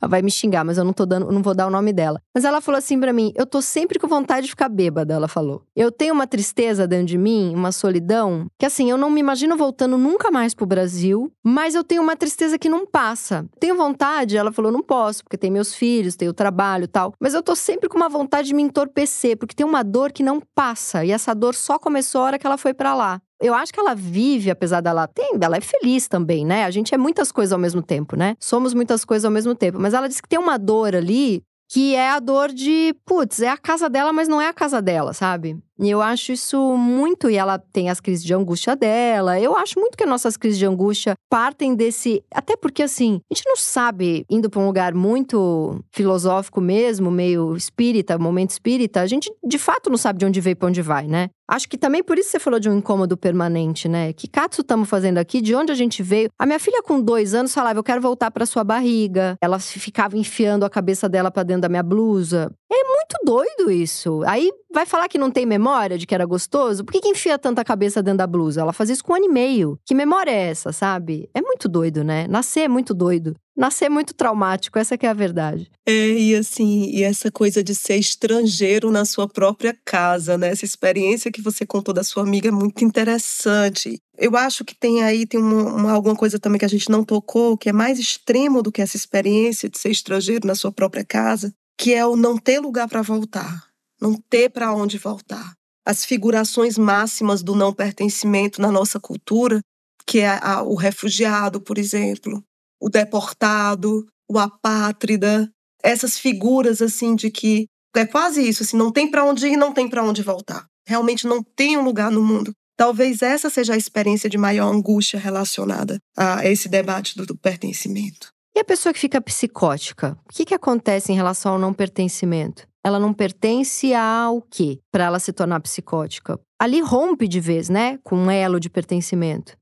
ela vai me xingar, mas eu não tô dando, não vou dar o nome dela. Mas ela falou assim para mim: eu tô sempre com vontade de ficar bêbada, ela falou. Eu tenho uma tristeza dentro de mim, uma solidão, que assim, eu não me imagino voltando nunca mais pro Brasil, mas eu tenho uma tristeza que não passa. Tenho vontade, ela falou: não posso, porque tem meus filhos, tem o trabalho tal. Mas eu tô sempre com uma vontade de me entorpecer, porque tem uma dor que não passa. E essa dor só começou a hora que ela foi para lá. Eu acho que ela vive, apesar dela tem, ela é feliz também, né? A gente é muitas coisas ao mesmo tempo, né? Somos muitas coisas ao mesmo tempo. Mas ela disse que tem uma dor ali que é a dor de, putz, é a casa dela, mas não é a casa dela, sabe? E eu acho isso muito, e ela tem as crises de angústia dela. Eu acho muito que as nossas crises de angústia partem desse. Até porque, assim, a gente não sabe, indo para um lugar muito filosófico mesmo, meio espírita, momento espírita, a gente de fato não sabe de onde veio e pra onde vai, né? Acho que também por isso você falou de um incômodo permanente, né? Que katsu estamos fazendo aqui? De onde a gente veio? A minha filha, com dois anos, falava: Eu quero voltar para sua barriga. Ela ficava enfiando a cabeça dela para dentro da minha blusa. É muito doido isso. Aí vai falar que não tem memória de que era gostoso? Por que, que enfia tanta cabeça dentro da blusa? Ela fazia isso com um ano e meio. Que memória é essa, sabe? É muito doido, né? Nascer é muito doido. Nascer muito traumático, essa é a verdade. É, e assim, e essa coisa de ser estrangeiro na sua própria casa, né? Essa experiência que você contou da sua amiga é muito interessante. Eu acho que tem aí tem uma, uma, alguma coisa também que a gente não tocou, que é mais extremo do que essa experiência de ser estrangeiro na sua própria casa, que é o não ter lugar para voltar não ter para onde voltar. As figurações máximas do não pertencimento na nossa cultura, que é a, o refugiado, por exemplo, o deportado, o apátrida, essas figuras assim de que é quase isso, assim, não tem para onde ir, não tem para onde voltar. Realmente não tem um lugar no mundo. Talvez essa seja a experiência de maior angústia relacionada a esse debate do, do pertencimento. E a pessoa que fica psicótica, o que, que acontece em relação ao não pertencimento? ela não pertence ao quê? Para ela se tornar psicótica. Ali rompe de vez, né? Com um elo de pertencimento.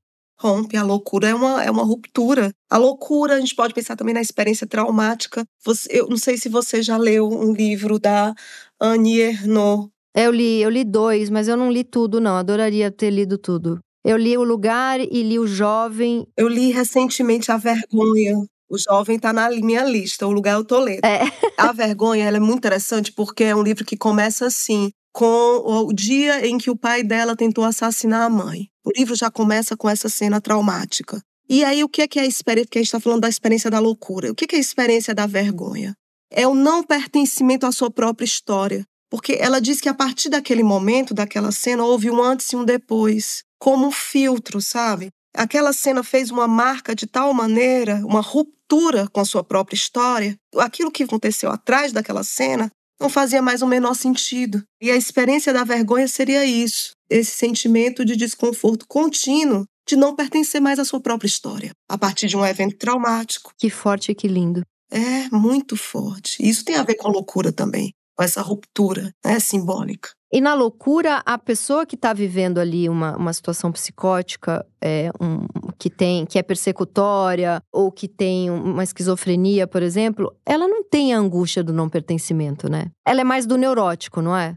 Rompe, a loucura é uma, é uma ruptura. A loucura, a gente pode pensar também na experiência traumática. Você, eu não sei se você já leu um livro da Annie Ernaux. Eu li, eu li dois, mas eu não li tudo, não. Adoraria ter lido tudo. Eu li O Lugar e li O Jovem. Eu li recentemente A Vergonha. O jovem está na minha lista, o lugar eu tô lendo. É. A vergonha é muito interessante porque é um livro que começa assim, com o dia em que o pai dela tentou assassinar a mãe. O livro já começa com essa cena traumática. E aí, o que é, que é a experiência? Porque a gente está falando da experiência da loucura. O que é a experiência da vergonha? É o não pertencimento à sua própria história. Porque ela diz que a partir daquele momento, daquela cena, houve um antes e um depois. Como um filtro, sabe? Aquela cena fez uma marca de tal maneira, uma ruptura com a sua própria história. Aquilo que aconteceu atrás daquela cena não fazia mais o menor sentido. E a experiência da vergonha seria isso: esse sentimento de desconforto contínuo de não pertencer mais à sua própria história, a partir de um evento traumático. Que forte e que lindo. É, muito forte. Isso tem a ver com a loucura também, com essa ruptura né, simbólica. E na loucura, a pessoa que está vivendo ali uma, uma situação psicótica, é, um, que tem que é persecutória, ou que tem uma esquizofrenia, por exemplo, ela não tem a angústia do não pertencimento, né? Ela é mais do neurótico, não é?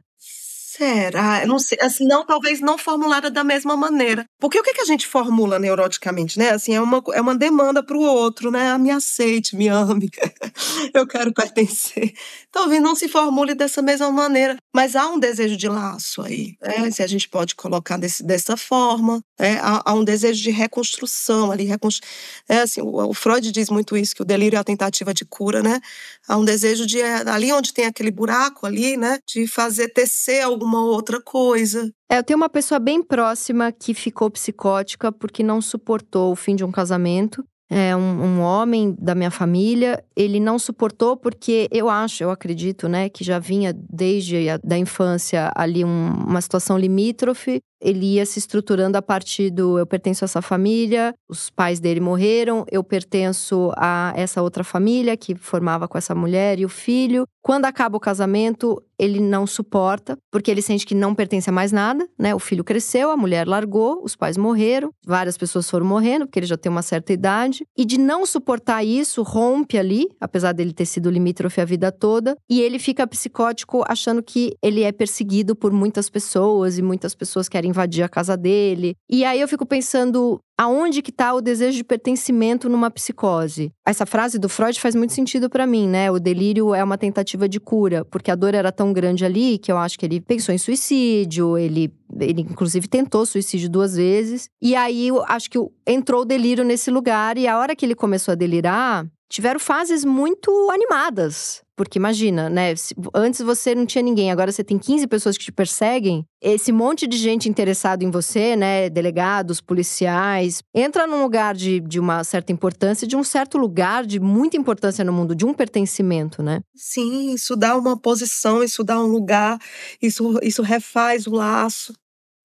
Será? Eu não sei. Assim, não, talvez não formulada da mesma maneira. Porque o que, que a gente formula neuroticamente, né? Assim, é uma, é uma demanda para o outro, né? Ah, me aceite, me ame. eu quero pertencer. Talvez não se formule dessa mesma maneira. Mas há um desejo de laço aí, né? Se a gente pode colocar desse, dessa forma. É, há, há, um desejo de reconstrução ali. Reconstru... É, assim, o, o, Freud diz muito isso, que o delírio é a tentativa de cura, né? Há um desejo de, é, ali onde tem aquele buraco ali, né? De fazer tecer algum alguma outra coisa. É, eu tenho uma pessoa bem próxima que ficou psicótica porque não suportou o fim de um casamento. é um, um, homem da minha família, ele não suportou porque eu acho, eu acredito, né, que já vinha desde a da infância ali um, uma situação limítrofe ele ia se estruturando a partir do eu pertenço a essa família, os pais dele morreram, eu pertenço a essa outra família que formava com essa mulher e o filho. Quando acaba o casamento, ele não suporta, porque ele sente que não pertence a mais nada, né? O filho cresceu, a mulher largou, os pais morreram, várias pessoas foram morrendo, porque ele já tem uma certa idade. E de não suportar isso, rompe ali, apesar dele ter sido limítrofe a vida toda, e ele fica psicótico achando que ele é perseguido por muitas pessoas e muitas pessoas querem invadir a casa dele. E aí eu fico pensando, aonde que tá o desejo de pertencimento numa psicose? Essa frase do Freud faz muito sentido para mim, né? O delírio é uma tentativa de cura, porque a dor era tão grande ali que eu acho que ele pensou em suicídio, ele ele inclusive tentou suicídio duas vezes. E aí eu acho que entrou o delírio nesse lugar e a hora que ele começou a delirar, tiveram fases muito animadas. Porque imagina, né? Antes você não tinha ninguém, agora você tem 15 pessoas que te perseguem. Esse monte de gente interessado em você, né? Delegados, policiais, entra num lugar de, de uma certa importância, de um certo lugar de muita importância no mundo, de um pertencimento, né? Sim, isso dá uma posição, isso dá um lugar, isso, isso refaz o laço.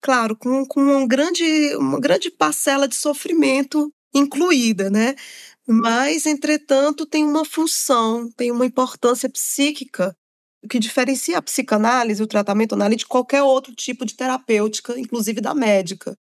Claro, com, com um grande, uma grande parcela de sofrimento incluída, né? Mas, entretanto, tem uma função, tem uma importância psíquica que diferencia a psicanálise, o tratamento analítico, de qualquer outro tipo de terapêutica, inclusive da médica.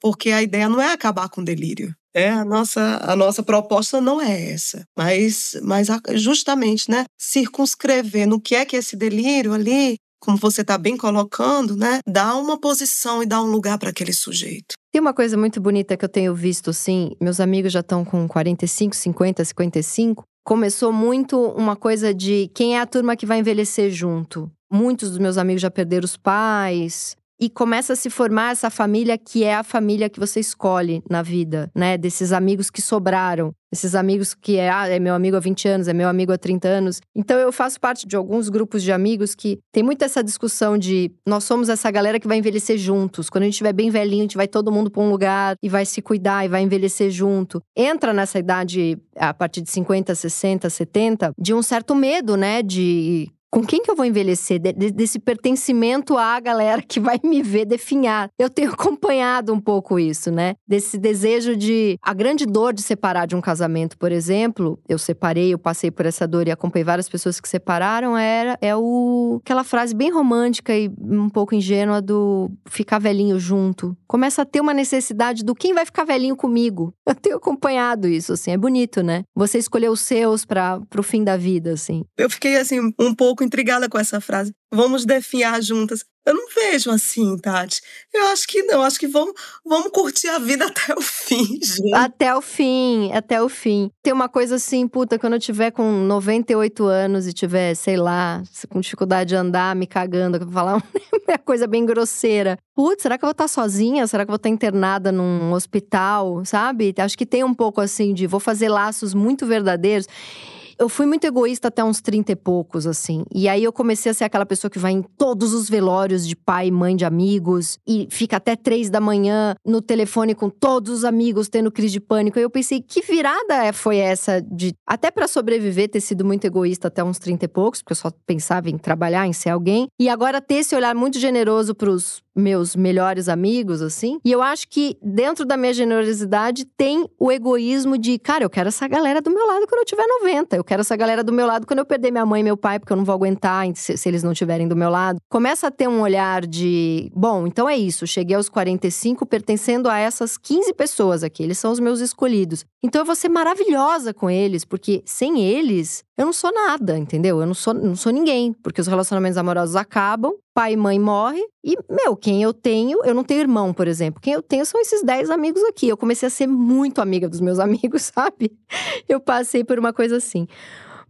Porque a ideia não é acabar com o delírio. É, a nossa, a nossa proposta não é essa, mas, mas justamente, né, circunscrever no que é que esse delírio ali como você está bem colocando, né, dá uma posição e dá um lugar para aquele sujeito. Tem uma coisa muito bonita que eu tenho visto, sim. Meus amigos já estão com 45, 50, 55. Começou muito uma coisa de quem é a turma que vai envelhecer junto. Muitos dos meus amigos já perderam os pais, e começa a se formar essa família que é a família que você escolhe na vida, né? Desses amigos que sobraram, esses amigos que é, ah, é meu amigo há 20 anos, é meu amigo há 30 anos. Então eu faço parte de alguns grupos de amigos que tem muito essa discussão de nós somos essa galera que vai envelhecer juntos. Quando a gente estiver bem velhinho, a gente vai todo mundo para um lugar e vai se cuidar e vai envelhecer junto. Entra nessa idade a partir de 50, 60, 70, de um certo medo, né, de com quem que eu vou envelhecer? De, de, desse pertencimento à galera que vai me ver definhar. Eu tenho acompanhado um pouco isso, né? Desse desejo de. A grande dor de separar de um casamento, por exemplo, eu separei, eu passei por essa dor e acompanhei várias pessoas que separaram, era é o aquela frase bem romântica e um pouco ingênua do ficar velhinho junto. Começa a ter uma necessidade do quem vai ficar velhinho comigo. Eu tenho acompanhado isso, assim, é bonito, né? Você escolheu os seus para pro fim da vida, assim. Eu fiquei assim um pouco intrigada com essa frase. Vamos definhar juntas. Eu não vejo assim, Tati. Eu acho que não. Acho que vamos, vamos curtir a vida até o fim, gente. Até o fim, até o fim. Tem uma coisa assim, puta, quando eu tiver com 98 anos e tiver, sei lá, com dificuldade de andar, me cagando, eu vou falar uma coisa bem grosseira. Putz, será que eu vou estar sozinha? Será que eu vou estar internada num hospital, sabe? Acho que tem um pouco assim de vou fazer laços muito verdadeiros eu fui muito egoísta até uns 30 e poucos, assim. E aí eu comecei a ser aquela pessoa que vai em todos os velórios de pai mãe de amigos e fica até três da manhã no telefone com todos os amigos tendo crise de pânico. E eu pensei, que virada é, foi essa de até para sobreviver ter sido muito egoísta até uns 30 e poucos, porque eu só pensava em trabalhar, em ser alguém. E agora ter esse olhar muito generoso pros meus melhores amigos, assim. E eu acho que dentro da minha generosidade tem o egoísmo de, cara, eu quero essa galera do meu lado quando eu tiver 90. Eu quero essa galera do meu lado quando eu perder minha mãe e meu pai, porque eu não vou aguentar se, se eles não estiverem do meu lado. Começa a ter um olhar de, bom, então é isso, cheguei aos 45 pertencendo a essas 15 pessoas aqui, eles são os meus escolhidos. Então eu vou ser maravilhosa com eles, porque sem eles eu não sou nada, entendeu? Eu não sou, não sou ninguém, porque os relacionamentos amorosos acabam, pai e mãe morrem, e, meu, quem eu tenho, eu não tenho irmão, por exemplo. Quem eu tenho são esses 10 amigos aqui. Eu comecei a ser muito amiga dos meus amigos, sabe? Eu passei por uma coisa assim.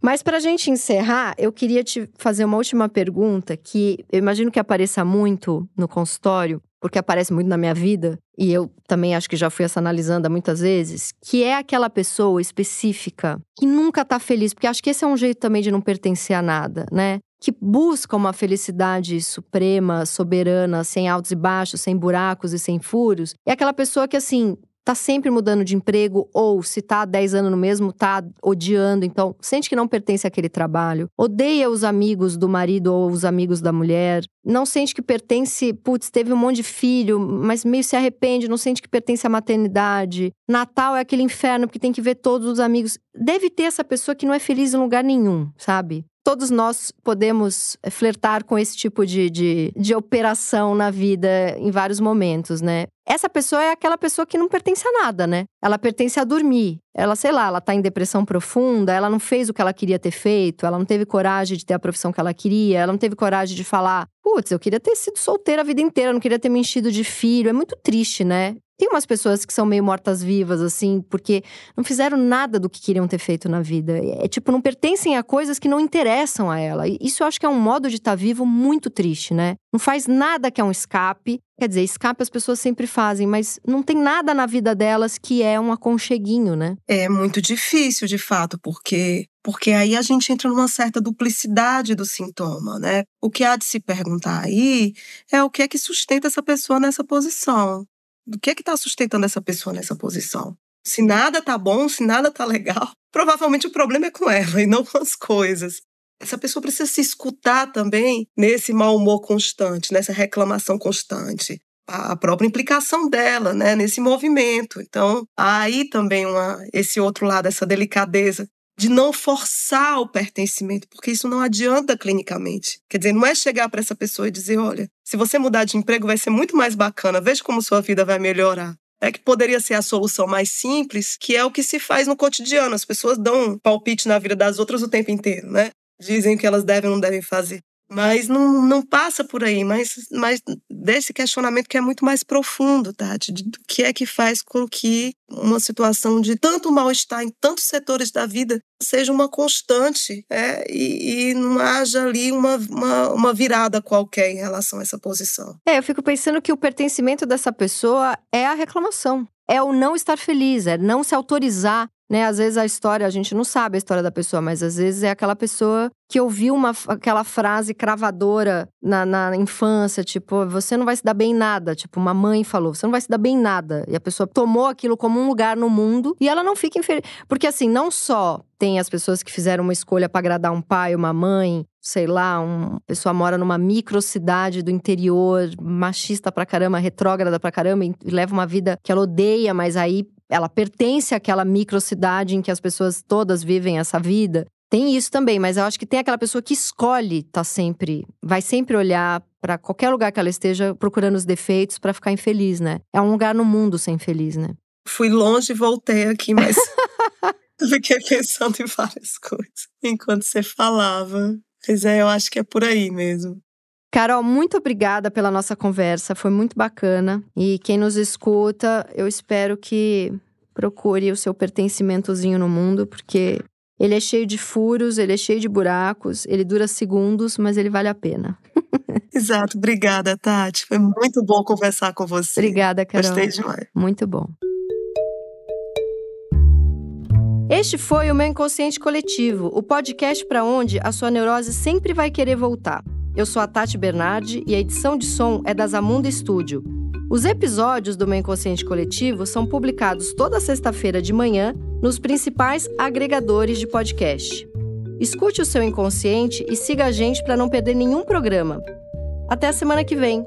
Mas para a gente encerrar, eu queria te fazer uma última pergunta que eu imagino que apareça muito no consultório, porque aparece muito na minha vida, e eu também acho que já fui essa analisando muitas vezes, que é aquela pessoa específica que nunca tá feliz, porque acho que esse é um jeito também de não pertencer a nada, né? Que busca uma felicidade suprema, soberana, sem altos e baixos, sem buracos e sem furos. É aquela pessoa que, assim, tá sempre mudando de emprego, ou se tá há 10 anos no mesmo, tá odiando, então sente que não pertence àquele trabalho, odeia os amigos do marido ou os amigos da mulher, não sente que pertence, putz, teve um monte de filho, mas meio se arrepende, não sente que pertence à maternidade. Natal é aquele inferno porque tem que ver todos os amigos. Deve ter essa pessoa que não é feliz em lugar nenhum, sabe? Todos nós podemos eh, flertar com esse tipo de, de, de operação na vida em vários momentos, né? Essa pessoa é aquela pessoa que não pertence a nada, né? Ela pertence a dormir. Ela, sei lá, ela tá em depressão profunda, ela não fez o que ela queria ter feito, ela não teve coragem de ter a profissão que ela queria, ela não teve coragem de falar, putz, eu queria ter sido solteira a vida inteira, não queria ter me enchido de filho. É muito triste, né? Tem umas pessoas que são meio mortas-vivas, assim, porque não fizeram nada do que queriam ter feito na vida. É tipo, não pertencem a coisas que não interessam a ela. Isso eu acho que é um modo de estar tá vivo muito triste, né? Não faz nada que é um escape. Quer dizer, escape as pessoas sempre fazem, mas não tem nada na vida delas que é um aconcheguinho, né? É muito difícil, de fato, porque porque aí a gente entra numa certa duplicidade do sintoma, né? O que há de se perguntar aí é o que é que sustenta essa pessoa nessa posição. O que é que está sustentando essa pessoa nessa posição? Se nada tá bom, se nada tá legal, provavelmente o problema é com ela e não com as coisas. Essa pessoa precisa se escutar também nesse mau humor constante, nessa reclamação constante. A própria implicação dela, né, nesse movimento. Então, aí também uma, esse outro lado, essa delicadeza de não forçar o pertencimento, porque isso não adianta clinicamente. Quer dizer, não é chegar para essa pessoa e dizer: olha, se você mudar de emprego vai ser muito mais bacana, veja como sua vida vai melhorar. É que poderia ser a solução mais simples, que é o que se faz no cotidiano. As pessoas dão um palpite na vida das outras o tempo inteiro, né? Dizem o que elas devem ou não devem fazer. Mas não, não passa por aí, mas, mas desse questionamento que é muito mais profundo, Tati, do que é que faz com que uma situação de tanto mal-estar em tantos setores da vida seja uma constante é, e, e, não haja ali uma, uma, uma virada qualquer em relação a essa posição. É, eu fico pensando que o pertencimento dessa pessoa é a reclamação. É o não estar feliz, é não se autorizar né? Às vezes a história, a gente não sabe a história da pessoa, mas às vezes é aquela pessoa que ouviu uma, aquela frase cravadora na, na infância, tipo, você não vai se dar bem em nada. Tipo, uma mãe falou, você não vai se dar bem em nada. E a pessoa tomou aquilo como um lugar no mundo e ela não fica infeliz. Porque assim, não só tem as pessoas que fizeram uma escolha para agradar um pai, uma mãe, sei lá, uma pessoa mora numa microcidade do interior, machista pra caramba, retrógrada pra caramba, e leva uma vida que ela odeia, mas aí ela pertence àquela microcidade em que as pessoas todas vivem essa vida. Tem isso também, mas eu acho que tem aquela pessoa que escolhe tá sempre, vai sempre olhar para qualquer lugar que ela esteja procurando os defeitos para ficar infeliz, né? É um lugar no mundo sem feliz, né? Fui longe e voltei aqui, mas fiquei pensando em várias coisas enquanto você falava. Pois é, eu acho que é por aí mesmo. Carol, muito obrigada pela nossa conversa, foi muito bacana. E quem nos escuta, eu espero que procure o seu pertencimentozinho no mundo, porque ele é cheio de furos, ele é cheio de buracos, ele dura segundos, mas ele vale a pena. Exato, obrigada, Tati. Foi muito bom conversar com você. Obrigada, Carol. Gostei demais. Muito bom. Este foi o meu Inconsciente Coletivo, o podcast para onde a sua neurose sempre vai querer voltar. Eu sou a Tati Bernardi e a edição de som é da Zamunda Studio. Os episódios do Meu Inconsciente Coletivo são publicados toda sexta-feira de manhã nos principais agregadores de podcast. Escute o seu inconsciente e siga a gente para não perder nenhum programa. Até a semana que vem!